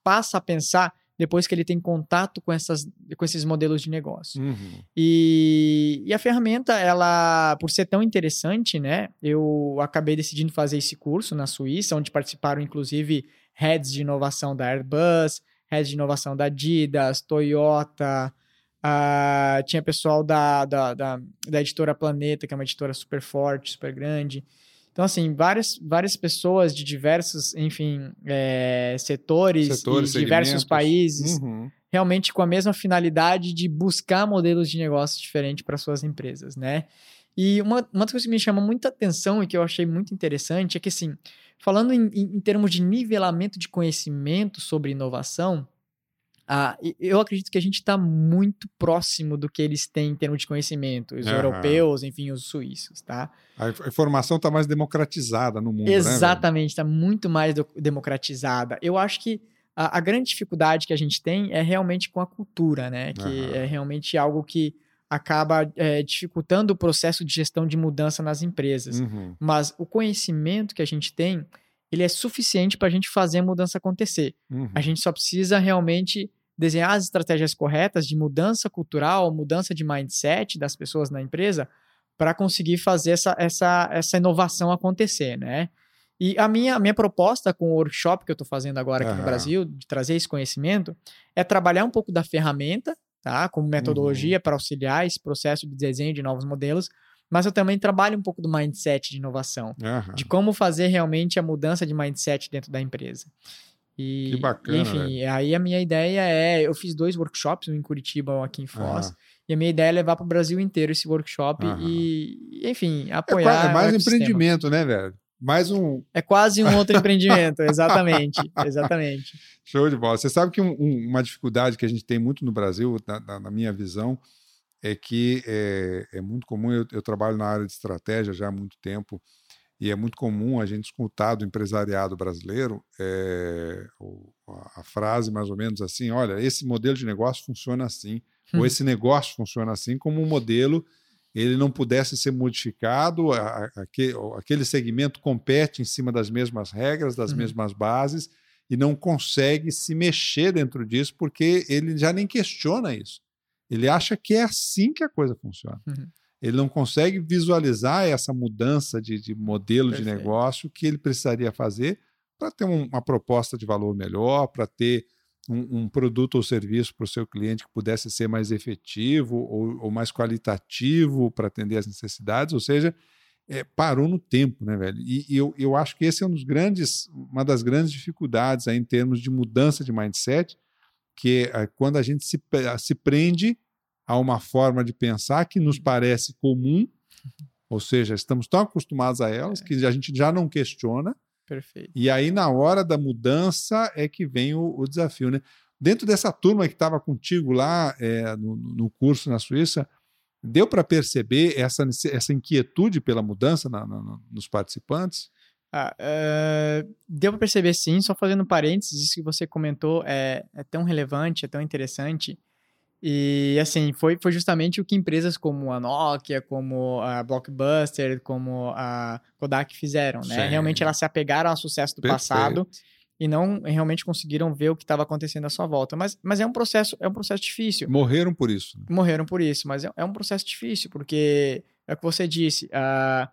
passa a pensar depois que ele tem contato com, essas, com esses modelos de negócio. Uhum. E, e, a ferramenta, ela, por ser tão interessante, né, eu acabei decidindo fazer esse curso na Suíça, onde participaram, inclusive, heads de inovação da Airbus, heads de inovação da Adidas, Toyota, uh, tinha pessoal da, da, da, da editora Planeta, que é uma editora super forte, super grande. Então, assim, várias, várias pessoas de diversos, enfim, é, setores, setores, e diversos países, uhum. realmente com a mesma finalidade de buscar modelos de negócio diferentes para suas empresas, né? E uma, uma das coisas que me chama muita atenção e que eu achei muito interessante é que, assim, falando em, em termos de nivelamento de conhecimento sobre inovação, ah, eu acredito que a gente está muito próximo do que eles têm em termos de conhecimento, os uhum. europeus, enfim, os suíços, tá? A informação está mais democratizada no mundo, né, Exatamente, está né, muito mais democratizada. Eu acho que a, a, grande dificuldade que a gente tem é realmente com a cultura, né? Que uhum. é realmente algo que acaba é, dificultando o processo de gestão de mudança nas empresas. Uhum. Mas o conhecimento que a gente tem ele é suficiente para a gente fazer a mudança acontecer. Uhum. A gente só precisa realmente desenhar as estratégias corretas de mudança cultural, mudança de mindset das pessoas na empresa para conseguir fazer essa, essa, essa inovação acontecer, né? E a minha, a minha proposta com o workshop que eu estou fazendo agora aqui uhum. no Brasil, de trazer esse conhecimento, é trabalhar um pouco da ferramenta, tá? Como metodologia uhum. para auxiliar esse processo de desenho de novos modelos, mas eu também trabalho um pouco do mindset de inovação, uhum. de como fazer realmente a mudança de mindset dentro da empresa. E, que bacana. E, enfim, aí a minha ideia é. Eu fiz dois workshops, um em Curitiba, um aqui em Foz. Uhum. E a minha ideia é levar para o Brasil inteiro esse workshop uhum. e, enfim, é apoiar. É, é mais empreendimento, né, velho? Mais um. É quase um outro empreendimento, exatamente. Exatamente. Show de bola. Você sabe que um, um, uma dificuldade que a gente tem muito no Brasil, na, na minha visão, é que é, é muito comum, eu, eu, trabalho na área de estratégia já há muito tempo, e é muito comum a gente escutar do empresariado brasileiro é, a, frase mais ou menos assim: olha, esse modelo de negócio funciona assim, hum. ou esse negócio funciona assim, como um modelo ele não pudesse ser modificado, a, a, aquele segmento compete em cima das mesmas regras, das hum. mesmas bases, e não consegue se mexer dentro disso, porque ele já nem questiona isso. Ele acha que é assim que a coisa funciona. Uhum. Ele não consegue visualizar essa mudança de, de modelo Perfeito. de negócio que ele precisaria fazer para ter um, uma proposta de valor melhor, para ter um, um, produto ou serviço para o seu cliente que pudesse ser mais efetivo ou, ou mais qualitativo para atender as necessidades. Ou seja, é, parou no tempo, né, velho? E, e, eu, eu acho que esse é um dos grandes, uma das grandes dificuldades aí em termos de mudança de mindset, que é quando a gente se, se prende a uma forma de pensar que nos parece comum, ou seja, estamos tão acostumados a elas é. que a gente já não questiona. Perfeito. E aí, na hora da mudança, é que vem o, o desafio, né? Dentro dessa turma que estava contigo lá é, no, no, curso na Suíça, deu para perceber essa, essa inquietude pela mudança na, na, nos participantes? Ah, uh, deu para perceber sim, só fazendo parênteses, isso que você comentou é, é, tão relevante, é tão interessante. E assim, foi, foi justamente o que empresas como a Nokia, como a Blockbuster, como a Kodak fizeram, né? Sim. Realmente elas se apegaram ao sucesso do Perfeito. passado e não realmente conseguiram ver o que estava acontecendo à sua volta. Mas, mas é um processo, é um processo difícil. Morreram por isso. Né? Morreram por isso, mas é, é um processo difícil, porque é o que você disse, uh,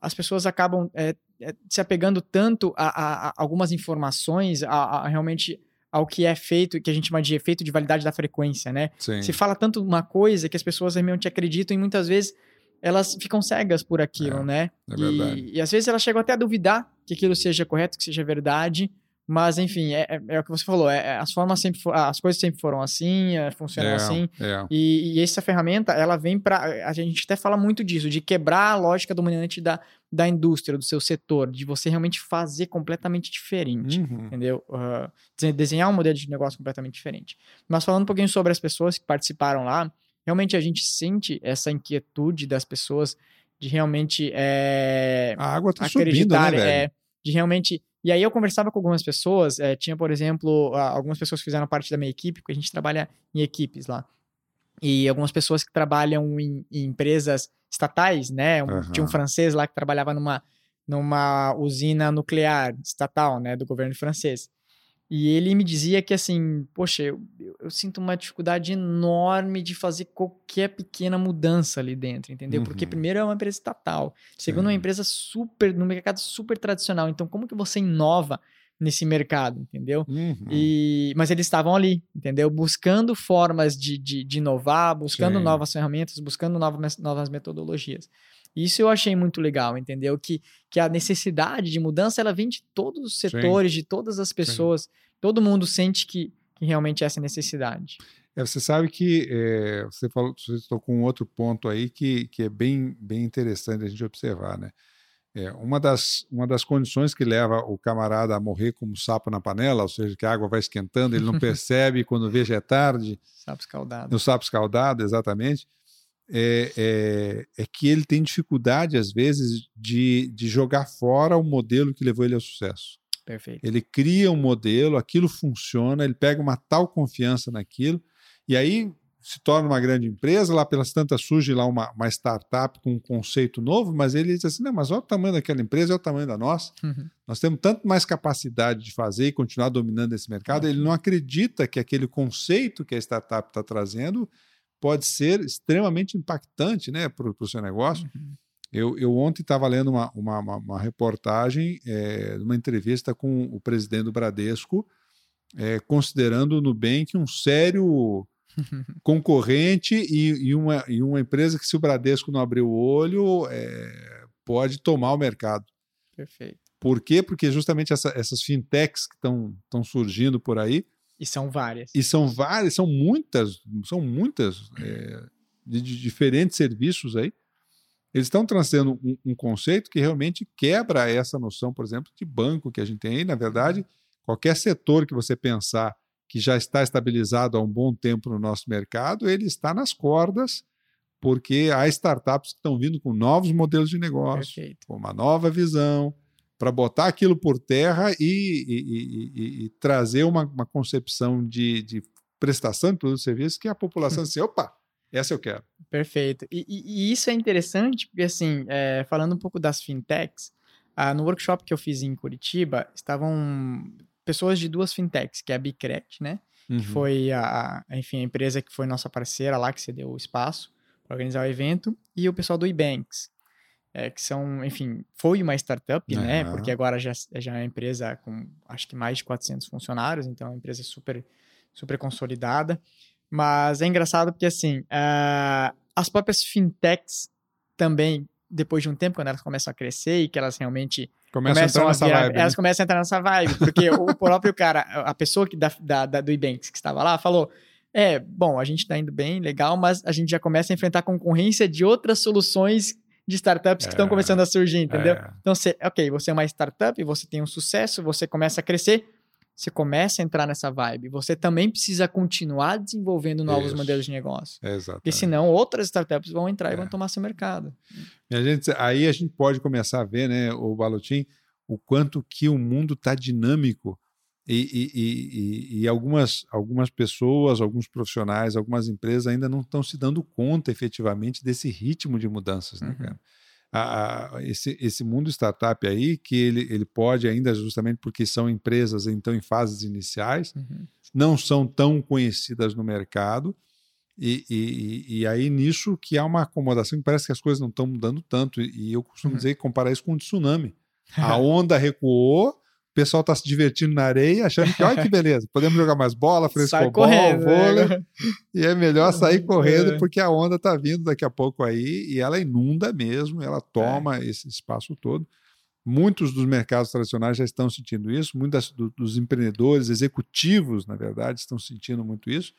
as pessoas acabam é, é, se apegando tanto a, a, a algumas informações, a, a, realmente ao que é feito, que a gente chama de efeito de validade da frequência, né? Sim. Se fala tanto uma coisa que as pessoas realmente acreditam e muitas vezes elas ficam cegas por aquilo, é, né? É verdade. E, e às vezes elas chegam até a duvidar que aquilo seja correto, que seja verdade, mas, enfim, é, é, é, o que você falou, é, é as formas sempre as coisas sempre foram assim, é, funcionam É, assim. E, e essa ferramenta, ela vem para A gente até fala muito disso, de quebrar a lógica dominante da, da indústria, do seu setor, de você realmente fazer completamente diferente, Uhum. entendeu? Uh, dese- desenhar um modelo de negócio completamente diferente. Mas falando um pouquinho sobre as pessoas que participaram lá, realmente a gente sente essa inquietude das pessoas de realmente é, A água tá subindo, né, é, de realmente. E aí eu conversava com algumas pessoas, é, tinha, por exemplo, algumas pessoas que fizeram parte da minha equipe, porque a gente trabalha em equipes lá. E algumas pessoas que trabalham em, em empresas estatais, né? Um- Aham. Tinha um francês lá que trabalhava numa, numa usina nuclear estatal, né? Do governo francês. E ele me dizia que, assim, poxa, eu, eu- eu sinto uma dificuldade enorme de fazer qualquer pequena mudança ali dentro, entendeu? Porque, Uhum. primeiro, é uma empresa estatal. Segundo, é uma empresa super, no mercado super tradicional. Então, como que você inova nesse mercado, entendeu? Uhum. E, mas eles estavam ali, entendeu? Buscando formas de, de, de inovar, buscando Sim. novas ferramentas, buscando novas, novas metodologias. Isso eu achei muito legal, entendeu? Que, que a necessidade de mudança, ela vem de todos os setores, de todas as pessoas. Todo mundo sente que, que realmente é essa necessidade. É, você sabe que é, você falou, você tocou um outro ponto aí que, que é bem, bem interessante a gente observar, né? É, uma, das, uma das condições que leva o camarada a morrer como sapo na panela, ou seja, que a água vai esquentando, ele não percebe, quando vê já é tarde, Sabe, escaldado. no sapo escaldado, exatamente, é, é, é que ele tem dificuldade, às vezes, de, de jogar fora o modelo que levou ele ao sucesso. Perfeito. Ele cria um modelo, aquilo funciona, ele pega uma tal confiança naquilo, e aí se torna uma grande empresa, lá pelas tantas surge lá uma, uma startup com um conceito novo, mas ele diz assim, não, mas olha o tamanho daquela empresa, é o tamanho da nossa, Uhum. nós temos tanto mais capacidade de fazer e continuar dominando esse mercado, ele não acredita que aquele conceito que a startup está trazendo pode ser extremamente impactante né, para o seu negócio. Uhum. Eu, eu ontem estava lendo uma, uma, uma, reportagem, é, uma entrevista com o presidente do Bradesco, é, considerando o Nubank um sério concorrente e, e, uma, e uma empresa que, se o Bradesco não abrir o olho, é, pode tomar o mercado. Perfeito. Por quê? Porque justamente essa, essas fintechs que estão surgindo por aí, E são várias. e são várias, são muitas, são muitas é, de, de diferentes serviços aí. Eles estão trazendo um, um, conceito que realmente quebra essa noção, por exemplo, de banco que a gente tem aí. Na verdade, qualquer setor que você pensar que já está estabilizado há um bom tempo no nosso mercado, ele está nas cordas, porque há startups que estão vindo com novos modelos de negócio, Perfeito. com uma nova visão, para botar aquilo por terra e, e, e, e trazer uma, uma concepção de, de, prestação de produto e serviço que a população assim, opa, essa eu quero. Perfeito. E, e isso é interessante, porque assim, é, falando um pouco das fintechs, ah, no workshop que eu fiz em Curitiba, estavam pessoas de duas fintechs, que é a Bicret, né? Uhum. Que foi a, a, enfim, a empresa que foi nossa parceira lá, que cedeu o espaço para organizar o evento, e o pessoal do eBanks, é, que são, enfim, foi uma startup, uhum. né? Porque agora já, já é uma empresa com, acho que mais de 400 funcionários, então é uma empresa super, super consolidada. Mas é engraçado porque, assim, uh, as próprias fintechs também, depois de um tempo, quando elas começam a crescer e que elas realmente Começa começam a, a virar, vibe, elas né? começam a entrar nessa vibe, porque o próprio cara, a pessoa que da, da, da do Ebanks que estava lá, falou: é, bom, a gente está indo bem, legal, mas a gente já começa a enfrentar concorrência de outras soluções de startups que estão começando a surgir, entendeu? É. Então, você, ok, você é uma startup, você tem um sucesso, você começa a crescer, você começa a entrar nessa vibe. Você também precisa continuar desenvolvendo novos Isso. modelos de negócio. Exatamente. Porque senão outras startups vão entrar é. e vão tomar seu mercado. E a gente, aí a gente pode começar a ver, né, o Balotim, o quanto que o mundo está dinâmico e, e, e, e, algumas, algumas pessoas, alguns profissionais, algumas empresas ainda não estão se dando conta efetivamente desse ritmo de mudanças, né, Uhum. cara? A, a, esse, esse mundo startup aí, que ele, ele pode ainda, justamente porque são empresas então em fases iniciais, uhum. não são tão conhecidas no mercado, e, e, e, aí nisso que há uma acomodação que parece que as coisas não estão mudando tanto, e eu costumo uhum. dizer, comparar isso com um tsunami. A onda recuou, pessoal tá se divertindo na areia, achando que, olha que beleza, podemos jogar mais bola, frescobol, vôlei. Né? E é melhor sair correndo, é. porque a onda tá vindo daqui a pouco aí e ela inunda mesmo, ela toma é. esse espaço todo. Muitos dos mercados tradicionais já estão sentindo isso, muitos dos empreendedores, executivos, na verdade, estão sentindo muito isso.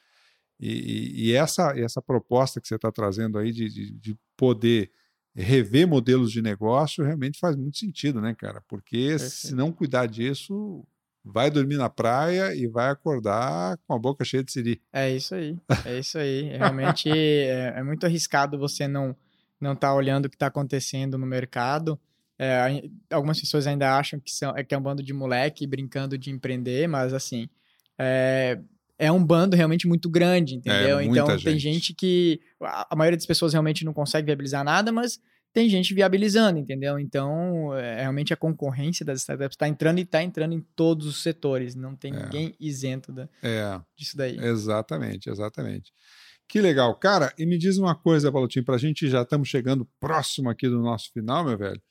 E, e essa, essa proposta que você está trazendo aí de, de, de poder rever modelos de negócio realmente faz muito sentido, né, cara? Porque Perfeito. se não cuidar disso, vai dormir na praia e vai acordar com a boca cheia de siri. É isso aí, é isso aí. Realmente é, é, muito arriscado você não não estar tá olhando o que está acontecendo no mercado. É, algumas pessoas ainda acham que, são, é que é um bando de moleque brincando de empreender, mas assim, é, é um bando realmente muito grande, entendeu? É, então gente. tem gente que. A maioria das pessoas realmente não consegue viabilizar nada, mas tem gente viabilizando, entendeu? Então, é, realmente a concorrência das startups está entrando e está entrando em todos os setores. Não tem é. ninguém isento da, é. disso daí. Exatamente, exatamente. Que legal. Cara, e me diz uma coisa, Valutinho, para a gente já estamos chegando próximo aqui do nosso final, meu velho.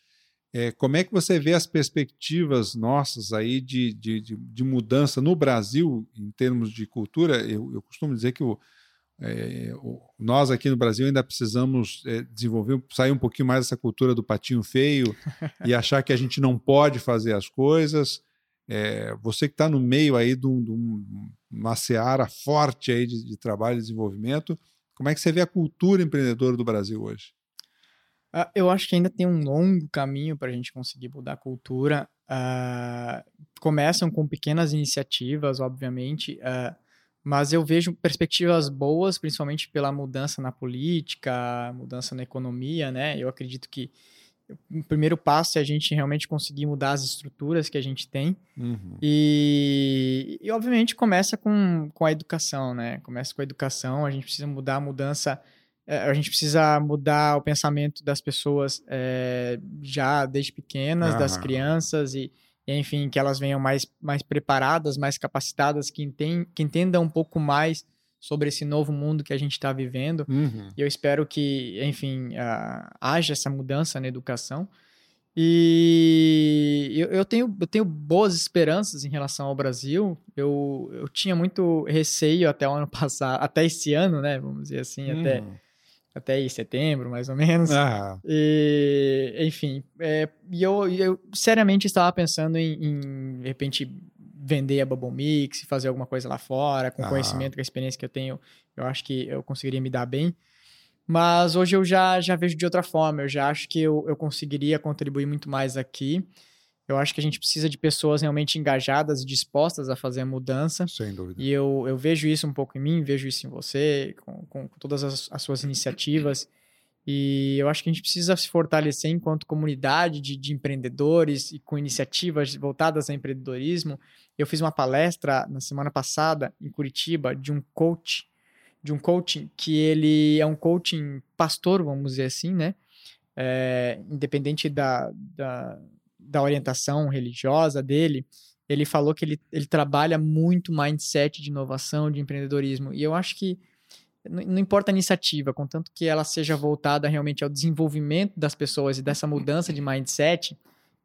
É, como é que você vê as perspectivas nossas aí de, de, de, de mudança no Brasil em termos de cultura? Eu, eu costumo dizer que o, é, o, nós aqui no Brasil ainda precisamos é, desenvolver, sair um pouquinho mais dessa cultura do patinho feio e achar que a gente não pode fazer as coisas. É, você que está no meio aí de, um, de, uma seara forte aí de, de trabalho e desenvolvimento, como é que você vê a cultura empreendedora do Brasil hoje? Uh, eu acho que ainda tem um longo caminho para a gente conseguir mudar a cultura. Uh, começam com pequenas iniciativas, obviamente, uh, mas eu vejo perspectivas boas, principalmente pela mudança na política, mudança na economia, né? Eu acredito que o primeiro passo é a gente realmente conseguir mudar as estruturas que a gente tem. Uhum. E, e, obviamente, começa com, com a educação, né? Começa com a educação, a gente precisa mudar a mudança a gente precisa mudar o pensamento das pessoas é, já desde pequenas, das crianças, e, enfim, que elas venham mais, mais preparadas, mais capacitadas, que, entend, que entendam um pouco mais sobre esse novo mundo que a gente está vivendo. Uhum. E eu espero que, enfim, uh, haja essa mudança na educação. E eu, eu, tenho, eu tenho boas esperanças em relação ao Brasil. Eu, eu tinha muito receio até o ano passado, até esse ano, né? Vamos dizer assim, uhum. até até aí, setembro, mais ou menos. Ah. E, enfim, é, e eu, eu seriamente estava pensando em, em, de repente, vender a Bubble Mix, fazer alguma coisa lá fora, com o conhecimento, com a experiência que eu tenho, eu acho que eu conseguiria me dar bem. Mas hoje eu já, já vejo de outra forma, eu já acho que eu, eu conseguiria contribuir muito mais aqui. Eu acho que a gente precisa de pessoas realmente engajadas e dispostas a fazer a mudança. Sem dúvida. E eu, eu vejo isso um pouco em mim, vejo isso em você, com, com todas as, as, suas iniciativas. E eu acho que a gente precisa se fortalecer enquanto comunidade de, de empreendedores e com iniciativas voltadas ao empreendedorismo. Eu fiz uma palestra na semana passada em Curitiba de um coach, de um coaching que ele é um coaching pastor, vamos dizer assim, né? É, independente da, da da orientação religiosa dele, ele falou que ele, ele trabalha muito mindset de inovação, de empreendedorismo. E eu acho que não, importa a iniciativa, contanto que ela seja voltada realmente ao desenvolvimento das pessoas e dessa mudança de mindset,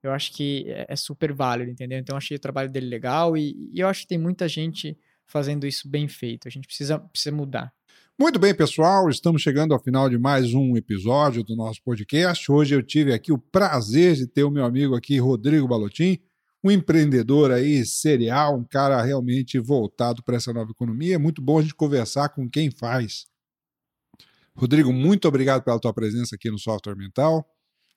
eu acho que é, é super válido, entendeu? Então, eu achei o trabalho dele legal e, e eu acho que tem muita gente fazendo isso bem feito. A gente precisa, precisa mudar. Muito bem, pessoal, estamos chegando ao final de mais um episódio do nosso podcast. Hoje eu tive aqui o prazer de ter o meu amigo aqui, Rodrigo Balotin, um empreendedor aí serial, um cara realmente voltado para essa nova economia. É muito bom a gente conversar com quem faz. Rodrigo, muito obrigado pela tua presença aqui no Software Mental.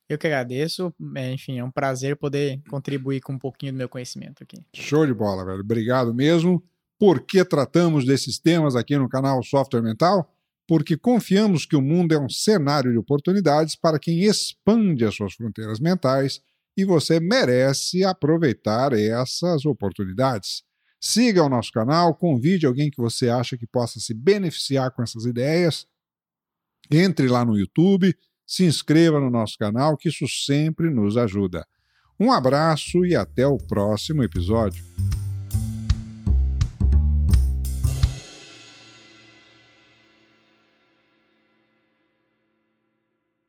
Eu que agradeço. É, enfim, é um prazer poder contribuir com um pouquinho do meu conhecimento aqui. Show de bola, velho. Obrigado mesmo. Por que tratamos desses temas aqui no canal Software Mental? Porque confiamos que o mundo é um cenário de oportunidades para quem expande as suas fronteiras mentais e você merece aproveitar essas oportunidades. Siga o nosso canal, convide alguém que você acha que possa se beneficiar com essas ideias. Entre lá no YouTube, se inscreva no nosso canal, que isso sempre nos ajuda. Um abraço e até o próximo episódio.